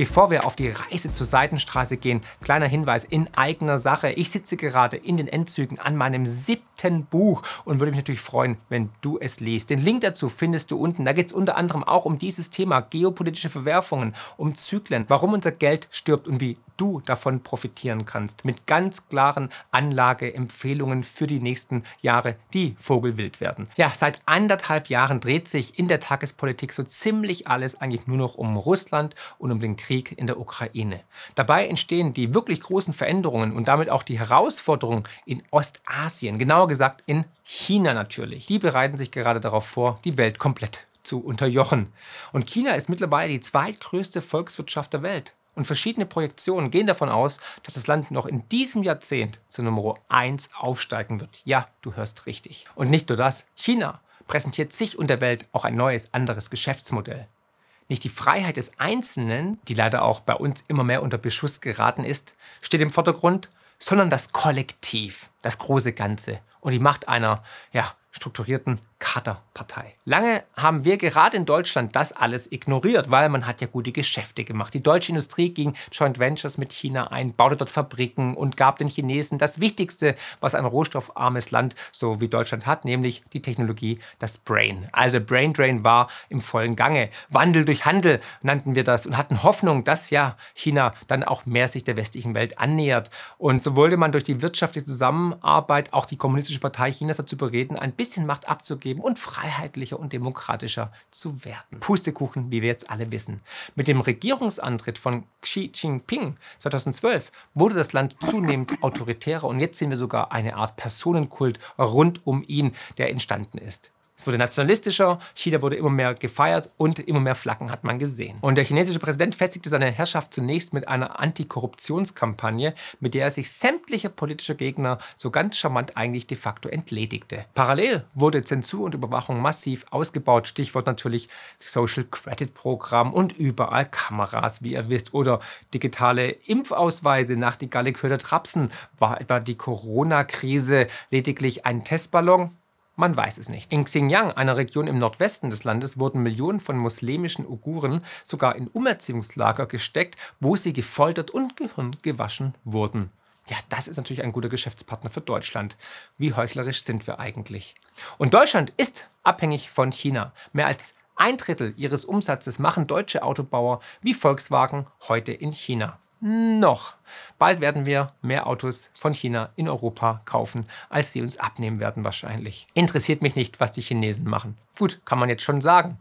Bevor wir auf die Reise zur Seitenstraße gehen, kleiner Hinweis in eigener Sache. Ich sitze gerade in den Endzügen an meinem siebten Buch und würde mich natürlich freuen, wenn du es liest. Den Link dazu findest du unten. Da geht es unter anderem auch um dieses Thema geopolitische Verwerfungen, um Zyklen, warum unser Geld stirbt und wie du davon profitieren kannst. Mit ganz klaren Anlageempfehlungen für die nächsten Jahre, die vogelwild werden. Ja, seit anderthalb Jahren dreht sich in der Tagespolitik so ziemlich alles eigentlich nur noch um Russland und um den Krieg in der Ukraine. Dabei entstehen die wirklich großen Veränderungen und damit auch die Herausforderungen in Ostasien, genauer gesagt in China natürlich. Die bereiten sich gerade darauf vor, die Welt komplett zu unterjochen. Und China ist mittlerweile die zweitgrößte Volkswirtschaft der Welt. Und verschiedene Projektionen gehen davon aus, dass das Land noch in diesem Jahrzehnt zu Nummer 1 aufsteigen wird. Ja, du hörst richtig. Und nicht nur das, China präsentiert sich und der Welt auch ein neues, anderes Geschäftsmodell. Nicht die Freiheit des Einzelnen, die leider auch bei uns immer mehr unter Beschuss geraten ist, steht im Vordergrund, sondern das Kollektiv, das große Ganze und die Macht einer ja, strukturierten Kaderpartei. Lange haben wir gerade in Deutschland das alles ignoriert, weil man hat ja gute Geschäfte gemacht. Die deutsche Industrie ging Joint Ventures mit China ein, baute dort Fabriken und gab den Chinesen das Wichtigste, was ein rohstoffarmes Land so wie Deutschland hat, nämlich die Technologie, das Brain. Also Brain Drain war im vollen Gange. Wandel durch Handel nannten wir das und hatten Hoffnung, dass ja China dann auch mehr sich der westlichen Welt annähert. Und so wollte man durch die wirtschaftliche Zusammenarbeit auch die Kommunistische Partei Chinas dazu bereden, ein bisschen Macht abzugeben geben und freiheitlicher und demokratischer zu werden. Pustekuchen, wie wir jetzt alle wissen. Mit dem Regierungsantritt von Xi Jinping 2012 wurde das Land zunehmend autoritärer und jetzt sehen wir sogar eine Art Personenkult rund um ihn, der entstanden ist. Es wurde nationalistischer, China wurde immer mehr gefeiert und immer mehr Flaggen hat man gesehen. Und der chinesische Präsident festigte seine Herrschaft zunächst mit einer Antikorruptionskampagne, mit der er sich sämtlicher politischer Gegner so ganz charmant eigentlich de facto entledigte. Parallel wurde Zensur und Überwachung massiv ausgebaut, Stichwort natürlich Social Credit Programm und überall Kameras, wie ihr wisst, oder digitale Impfausweise nach die Galliköder Trapsen. War etwa die Corona-Krise lediglich ein Testballon? Man weiß es nicht. In Xinjiang, einer Region im Nordwesten des Landes, wurden Millionen von muslimischen Uiguren sogar in Umerziehungslager gesteckt, wo sie gefoltert und Gehirn gewaschen wurden. Ja, das ist natürlich ein guter Geschäftspartner für Deutschland. Wie heuchlerisch sind wir eigentlich? Und Deutschland ist abhängig von China. Mehr als ein Drittel ihres Umsatzes machen deutsche Autobauer wie Volkswagen heute in China noch. Bald werden wir mehr Autos von China in Europa kaufen, als sie uns abnehmen werden wahrscheinlich. Interessiert mich nicht, was die Chinesen machen. Gut, kann man jetzt schon sagen.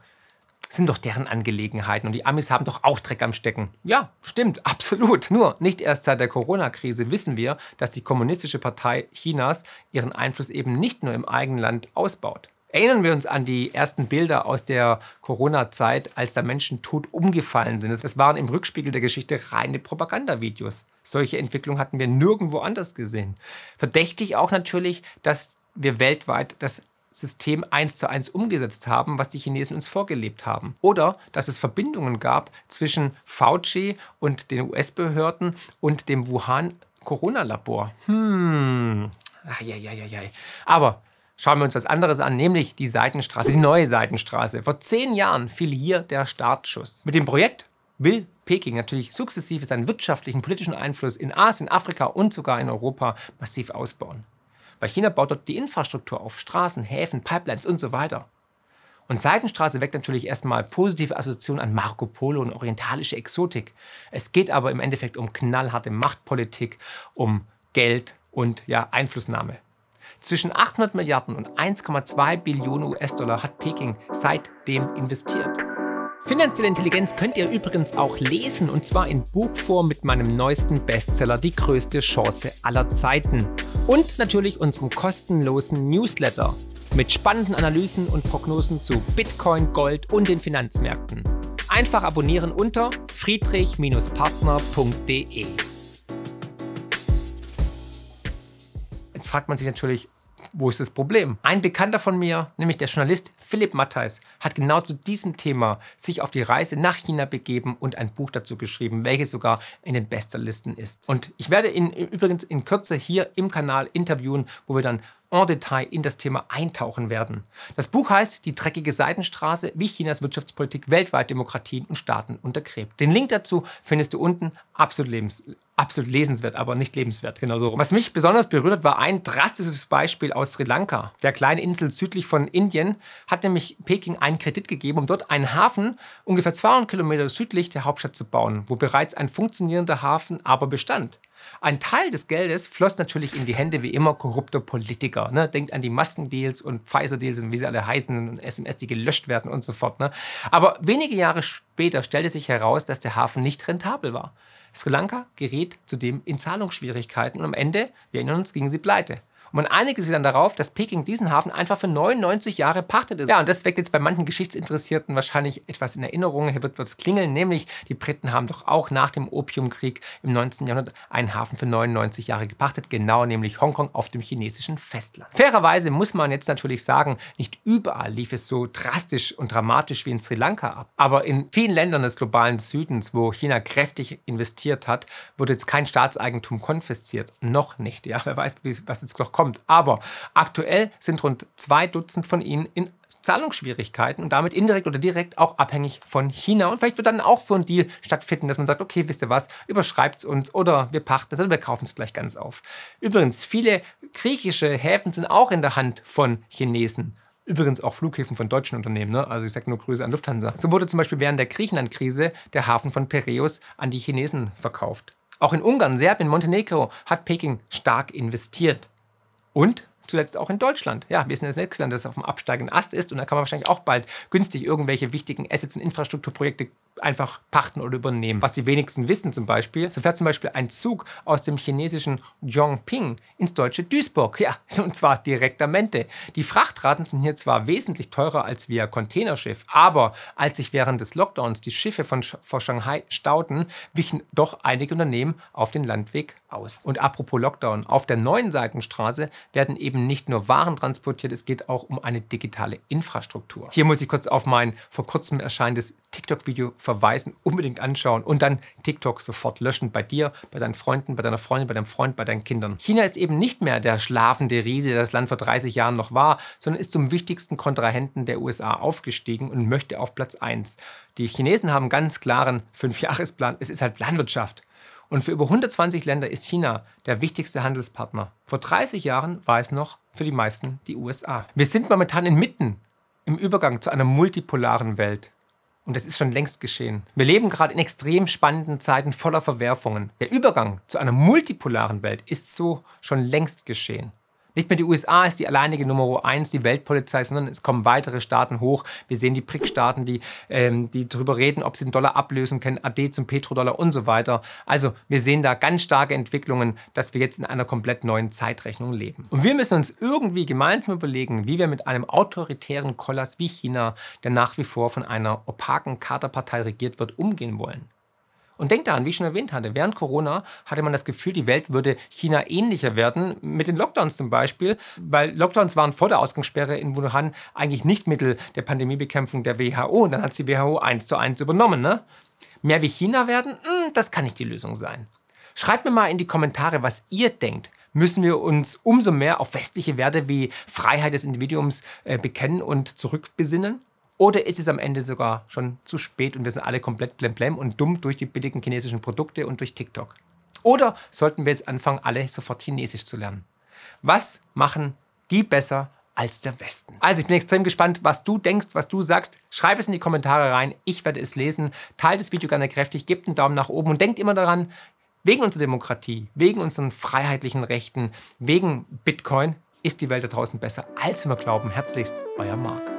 Sind doch deren Angelegenheiten und die Amis haben doch auch Dreck am Stecken. Ja, stimmt, absolut. Nur nicht erst seit der Corona-Krise wissen wir, dass die Kommunistische Partei Chinas ihren Einfluss eben nicht nur im eigenen Land ausbaut. Erinnern wir uns an die ersten Bilder aus der Corona-Zeit, als da Menschen tot umgefallen sind. Es waren im Rückspiegel der Geschichte reine Propagandavideos. Solche Entwicklungen hatten wir nirgendwo anders gesehen. Verdächtig auch natürlich, dass wir weltweit das System eins zu eins umgesetzt haben, was die Chinesen uns vorgelebt haben. Oder dass es Verbindungen gab zwischen Fauci und den US-Behörden und dem Wuhan-Corona-Labor. Hm. Ach, ja, ja, ja, ja. Aber schauen wir uns was anderes an, nämlich die Seitenstraße, die neue Seitenstraße. Vor zehn Jahren fiel hier der Startschuss. Mit dem Projekt will Peking natürlich sukzessive seinen wirtschaftlichen, politischen Einfluss in Asien, Afrika und sogar in Europa massiv ausbauen. Weil China baut dort die Infrastruktur auf, Straßen, Häfen, Pipelines und so weiter. Und Seitenstraße weckt natürlich erstmal positive Assoziationen an Marco Polo und orientalische Exotik. Es geht aber im Endeffekt um knallharte Machtpolitik, um Geld und ja, Einflussnahme. Zwischen 800 Milliarden und 1,2 Billionen US-Dollar hat Peking seitdem investiert. Finanzielle Intelligenz könnt ihr übrigens auch lesen und zwar in Buchform mit meinem neuesten Bestseller Die größte Chance aller Zeiten und natürlich unserem kostenlosen Newsletter mit spannenden Analysen und Prognosen zu Bitcoin, Gold und den Finanzmärkten. Einfach abonnieren unter friedrich-partner.de. fragt man sich natürlich, wo ist das Problem? Ein Bekannter von mir, nämlich der Journalist Philipp Mattheis, hat genau zu diesem Thema sich auf die Reise nach China begeben und ein Buch dazu geschrieben, welches sogar in den Bestsellerlisten ist. Und ich werde ihn übrigens in Kürze hier im Kanal interviewen, wo wir dann en Detail in das Thema eintauchen werden. Das Buch heißt Die dreckige Seitenstraße, wie Chinas Wirtschaftspolitik weltweit Demokratien und Staaten untergräbt. Den Link dazu findest du unten. Absolut, lebens absolut lesenswert, aber nicht lebenswert. Genau so. Was mich besonders berührt hat, war ein drastisches Beispiel aus Sri Lanka. Der kleinen Insel südlich von Indien hat nämlich Peking einen Kredit gegeben, um dort einen Hafen ungefähr 200 Kilometer südlich der Hauptstadt zu bauen, wo bereits ein funktionierender Hafen aber bestand. Ein Teil des Geldes floss natürlich in die Hände wie immer korrupter Politiker. Ne? Denkt an die Maskendeals und Pfizer-Deals und wie sie alle heißen und SMS, die gelöscht werden und so fort. Ne? Aber wenige Jahre später stellte sich heraus, dass der Hafen nicht rentabel war. Sri Lanka geriet zudem in Zahlungsschwierigkeiten und am Ende, wir erinnern uns, gingen sie pleite. Und man einigte sich dann darauf, dass Peking diesen Hafen einfach für 99 Jahre pachtete. Ja, und das weckt jetzt bei manchen Geschichtsinteressierten wahrscheinlich etwas in Erinnerung. Hier wird es klingeln, nämlich die Briten haben doch auch nach dem Opiumkrieg im 19. Jahrhundert einen Hafen für 99 Jahre gepachtet, genau nämlich Hongkong auf dem chinesischen Festland. Fairerweise muss man jetzt natürlich sagen, nicht überall lief es so drastisch und dramatisch wie in Sri Lanka ab. Aber in vielen Ländern des globalen Südens, wo China kräftig investiert hat, wurde jetzt kein Staatseigentum konfisziert. Noch nicht. Ja, wer weiß, was jetzt noch kommt kommt. Aber aktuell sind rund zwei Dutzend von ihnen in Zahlungsschwierigkeiten und damit indirekt oder direkt auch abhängig von China. Und vielleicht wird dann auch so ein Deal stattfinden, dass man sagt, okay, wisst ihr was, überschreibt es uns oder wir pachten es oder wir kaufen es gleich ganz auf. Übrigens, viele griechische Häfen sind auch in der Hand von Chinesen. Übrigens auch Flughäfen von deutschen Unternehmen. Ne? Also ich sage nur Grüße an Lufthansa. So wurde zum Beispiel während der Griechenland-Krise der Hafen von Piräus an die Chinesen verkauft. Auch in Ungarn, Serbien, Montenegro hat Peking stark investiert. Und zuletzt auch in Deutschland. Ja, wir sind das nächste Land, das auf dem absteigenden Ast ist und da kann man wahrscheinlich auch bald günstig irgendwelche wichtigen Assets und Infrastrukturprojekte einfach pachten oder übernehmen. Was die wenigsten wissen zum Beispiel, so fährt zum Beispiel ein Zug aus dem chinesischen Zhongping ins deutsche Duisburg. Ja, und zwar direktamente. Die Frachtraten sind hier zwar wesentlich teurer als via Containerschiff, aber als sich während des Lockdowns die Schiffe von vor Shanghai stauten, wichen doch einige Unternehmen auf den Landweg aus. Und apropos Lockdown, auf der neuen Seitenstraße werden eben nicht nur Waren transportiert, es geht auch um eine digitale Infrastruktur. Hier muss ich kurz auf mein vor kurzem erscheinendes TikTok-Video verweisen, unbedingt anschauen und dann TikTok sofort löschen bei dir, bei deinen Freunden, bei deiner Freundin, bei deinem Freund, bei deinen Kindern. China ist eben nicht mehr der schlafende Riese, der das Land vor 30 Jahren noch war, sondern ist zum wichtigsten Kontrahenten der USA aufgestiegen und möchte auf Platz 1. Die Chinesen haben einen ganz klaren Fünfjahresplan. Es ist halt Landwirtschaft. Und für über 120 Länder ist China der wichtigste Handelspartner. Vor 30 Jahren war es noch für die meisten die USA. Wir sind momentan inmitten im Übergang zu einer multipolaren Welt. Und das ist schon längst geschehen. Wir leben gerade in extrem spannenden Zeiten voller Verwerfungen. Der Übergang zu einer multipolaren Welt ist so schon längst geschehen. Nicht mehr die USA ist die alleinige Nummer eins, die Weltpolizei, sondern es kommen weitere Staaten hoch. Wir sehen die BRIC-Staaten, die, ähm, die darüber reden, ob sie den Dollar ablösen können, AD zum Petrodollar und so weiter. Also wir sehen da ganz starke Entwicklungen, dass wir jetzt in einer komplett neuen Zeitrechnung leben. Und wir müssen uns irgendwie gemeinsam überlegen, wie wir mit einem autoritären Kollass wie China, der nach wie vor von einer opaken Kaderpartei regiert wird, umgehen wollen. Und denkt daran, wie ich schon erwähnt hatte, während Corona hatte man das Gefühl, die Welt würde China ähnlicher werden, mit den Lockdowns zum Beispiel, weil Lockdowns waren vor der Ausgangssperre in Wuhan eigentlich nicht Mittel der Pandemiebekämpfung der WHO. Und dann hat die WHO eins zu eins übernommen. Ne? Mehr wie China werden, hm, das kann nicht die Lösung sein. Schreibt mir mal in die Kommentare, was ihr denkt. Müssen wir uns umso mehr auf westliche Werte wie Freiheit des Individuums äh, bekennen und zurückbesinnen? Oder ist es am Ende sogar schon zu spät und wir sind alle komplett blemblem und dumm durch die billigen chinesischen Produkte und durch TikTok? Oder sollten wir jetzt anfangen, alle sofort Chinesisch zu lernen? Was machen die besser als der Westen? Also ich bin extrem gespannt, was du denkst, was du sagst. Schreib es in die Kommentare rein. Ich werde es lesen. Teilt das Video gerne kräftig, gebt einen Daumen nach oben und denkt immer daran, wegen unserer Demokratie, wegen unseren freiheitlichen Rechten, wegen Bitcoin ist die Welt da draußen besser, als wir glauben. Herzlichst, euer Marc.